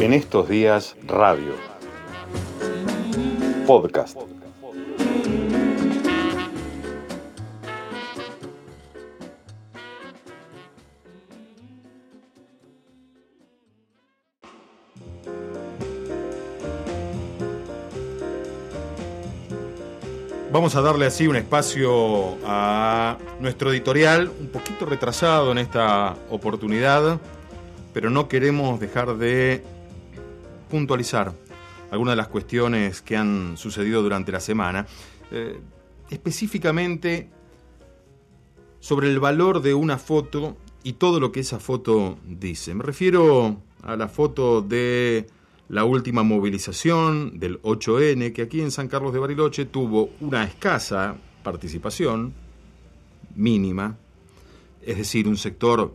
En estos días, radio. Podcast. Vamos a darle así un espacio a nuestro editorial, un poquito retrasado en esta oportunidad, pero no queremos dejar de puntualizar algunas de las cuestiones que han sucedido durante la semana, eh, específicamente sobre el valor de una foto y todo lo que esa foto dice. Me refiero a la foto de la última movilización del 8N, que aquí en San Carlos de Bariloche tuvo una escasa participación, mínima, es decir, un sector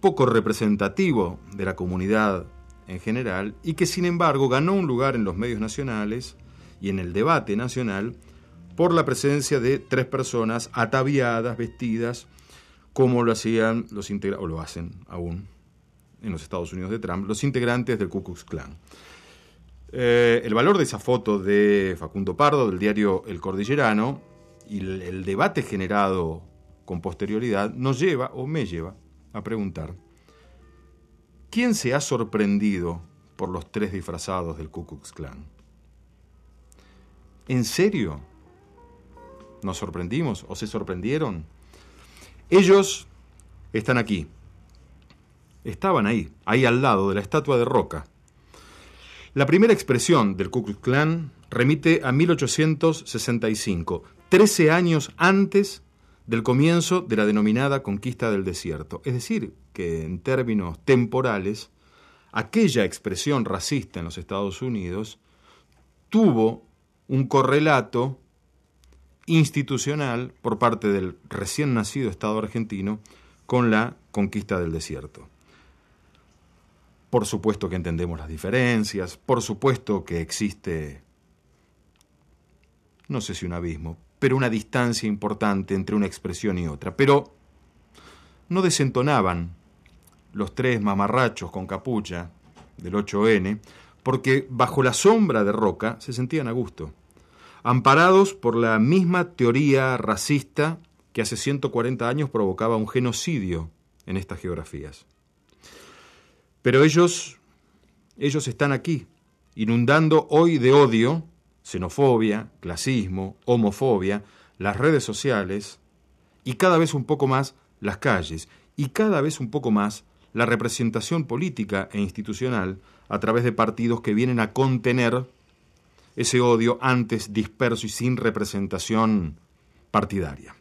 poco representativo de la comunidad en general, y que sin embargo ganó un lugar en los medios nacionales y en el debate nacional por la presencia de tres personas ataviadas, vestidas, como lo hacían los integrantes, o lo hacen aún, en los Estados Unidos de Trump, los integrantes del Ku Klux Klan. Eh, el valor de esa foto de Facundo Pardo, del diario El Cordillerano, y el, el debate generado con posterioridad, nos lleva, o me lleva, a preguntar, ¿quién se ha sorprendido por los tres disfrazados del Ku Klux Klan? ¿En serio? ¿Nos sorprendimos o se sorprendieron? Ellos están aquí, estaban ahí, ahí al lado de la estatua de Roca. La primera expresión del Ku Klux Klan remite a 1865, 13 años antes del comienzo de la denominada conquista del desierto. Es decir, que en términos temporales, aquella expresión racista en los Estados Unidos tuvo un correlato institucional por parte del recién nacido Estado argentino con la conquista del desierto. Por supuesto que entendemos las diferencias, por supuesto que existe, no sé si un abismo, pero una distancia importante entre una expresión y otra. Pero no desentonaban los tres mamarrachos con capucha del 8N, porque bajo la sombra de Roca se sentían a gusto, amparados por la misma teoría racista que hace 140 años provocaba un genocidio en estas geografías. Pero ellos, ellos están aquí, inundando hoy de odio, xenofobia, clasismo, homofobia, las redes sociales y cada vez un poco más las calles y cada vez un poco más la representación política e institucional a través de partidos que vienen a contener ese odio antes disperso y sin representación partidaria.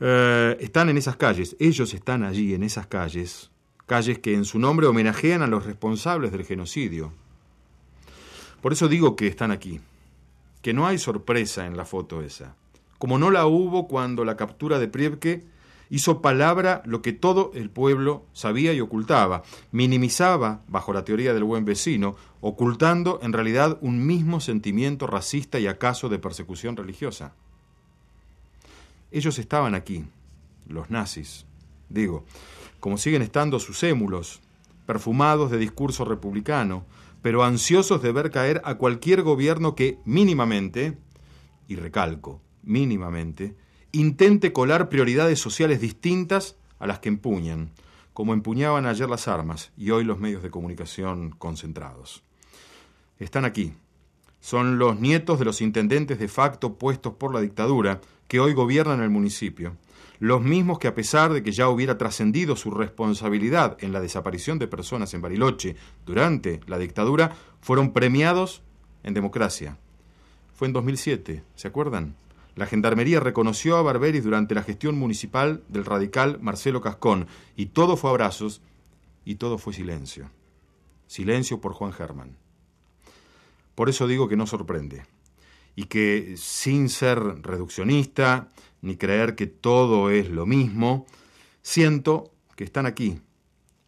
Eh, están en esas calles, ellos están allí en esas calles calles que en su nombre homenajean a los responsables del genocidio. Por eso digo que están aquí, que no hay sorpresa en la foto esa, como no la hubo cuando la captura de Priebke hizo palabra lo que todo el pueblo sabía y ocultaba, minimizaba bajo la teoría del buen vecino, ocultando en realidad un mismo sentimiento racista y acaso de persecución religiosa. Ellos estaban aquí, los nazis, digo, como siguen estando sus émulos, perfumados de discurso republicano, pero ansiosos de ver caer a cualquier gobierno que mínimamente, y recalco, mínimamente, intente colar prioridades sociales distintas a las que empuñan, como empuñaban ayer las armas y hoy los medios de comunicación concentrados. Están aquí. Son los nietos de los intendentes de facto puestos por la dictadura que hoy gobiernan el municipio los mismos que a pesar de que ya hubiera trascendido su responsabilidad en la desaparición de personas en Bariloche durante la dictadura, fueron premiados en democracia. Fue en 2007, ¿se acuerdan? La Gendarmería reconoció a Barberis durante la gestión municipal del radical Marcelo Cascón, y todo fue abrazos y todo fue silencio. Silencio por Juan Germán. Por eso digo que no sorprende, y que sin ser reduccionista, ni creer que todo es lo mismo, siento que están aquí,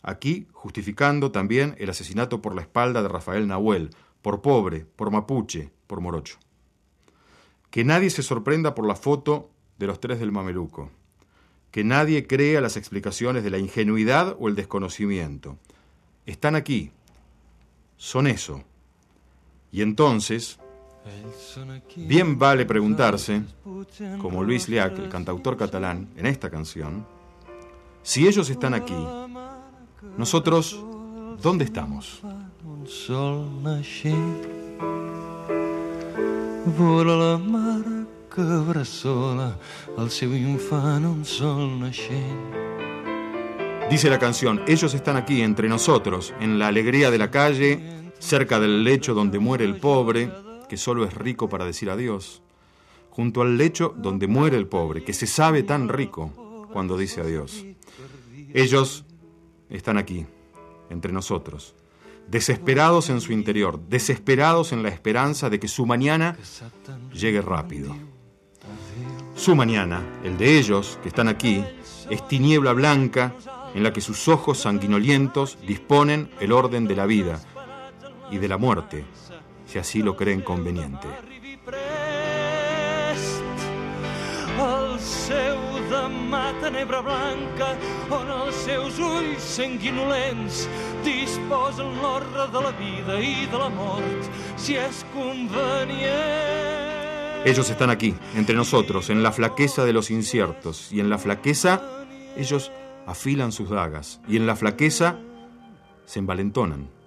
aquí justificando también el asesinato por la espalda de Rafael Nahuel, por pobre, por mapuche, por morocho. Que nadie se sorprenda por la foto de los tres del mameluco, que nadie crea las explicaciones de la ingenuidad o el desconocimiento. Están aquí, son eso. Y entonces, bien vale preguntarse, como Luis Liac, el cantautor catalán, en esta canción, si ellos están aquí, nosotros, ¿dónde estamos? la mare que bressola al seu infant un sol naixent. Dice la canción, ellos están aquí entre nosotros, en la alegría de la calle, cerca del lecho donde muere el pobre, que solo es rico para decir adiós, junto al lecho donde muere el pobre, que se sabe tan rico cuando dice adiós. Ellos están aquí, entre nosotros, desesperados en su interior, desesperados en la esperanza de que su mañana llegue rápido. Su mañana, el de ellos, que están aquí, es tiniebla blanca en la que sus ojos sanguinolientos disponen el orden de la vida y de la muerte, si así lo creen conveniente. demà tenebra blanca on els seus ulls sanguinolents disposen l'ordre de la vida i de la mort si és convenient. Ellos están aquí, entre nosotros, en la flaqueza de los inciertos, y en la flaqueza ellos afilan sus dagas, y en la flaqueza se envalentonan.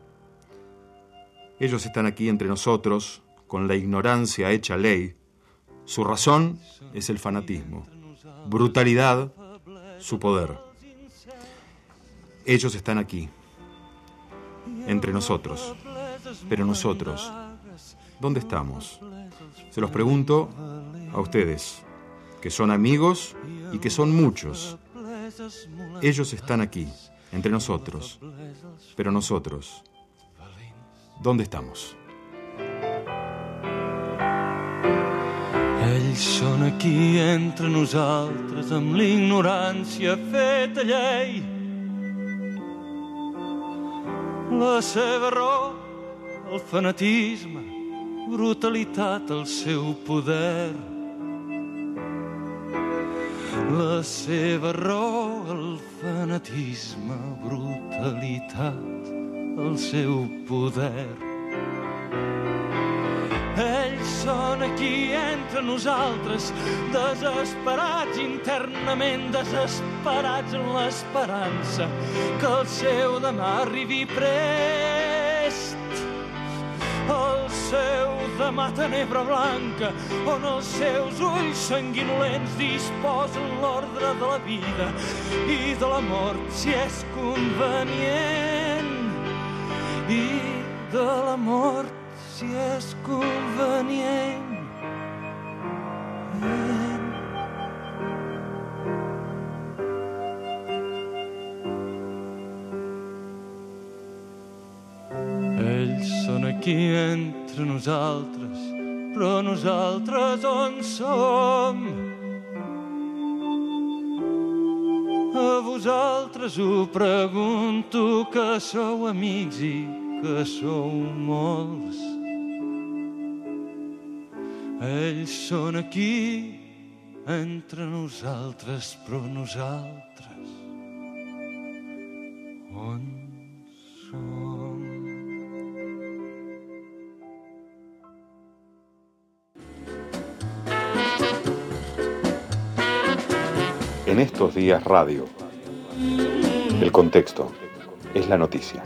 Ellos están aquí entre nosotros, con la ignorancia hecha ley. Su razón es el fanatismo brutalidad, su poder. Ellos están aquí, entre nosotros. Pero nosotros, ¿dónde estamos? Se los pregunto a ustedes, que son amigos y que son muchos. Ellos están aquí, entre nosotros. Pero nosotros, ¿dónde estamos? Ells són aquí entre nosaltres amb l'ignorància feta llei. La seva raó, el fanatisme, brutalitat, el seu poder. La seva raó, el fanatisme, brutalitat, el seu poder. Ells són aquí entre nosaltres, desesperats internament, desesperats en l'esperança que el seu demà arribi prest. El seu demà tenebra blanca, on els seus ulls sanguinolents disposen l'ordre de la vida i de la mort, si és convenient. I de la mort, si és convenient. Ells són aquí entre nosaltres, però nosaltres on som? A vosaltres ho pregunto, que sou amics i que sou molts. Ells són aquí entre nosaltres, però nosaltres on som? En estos días radio, el contexto es la noticia.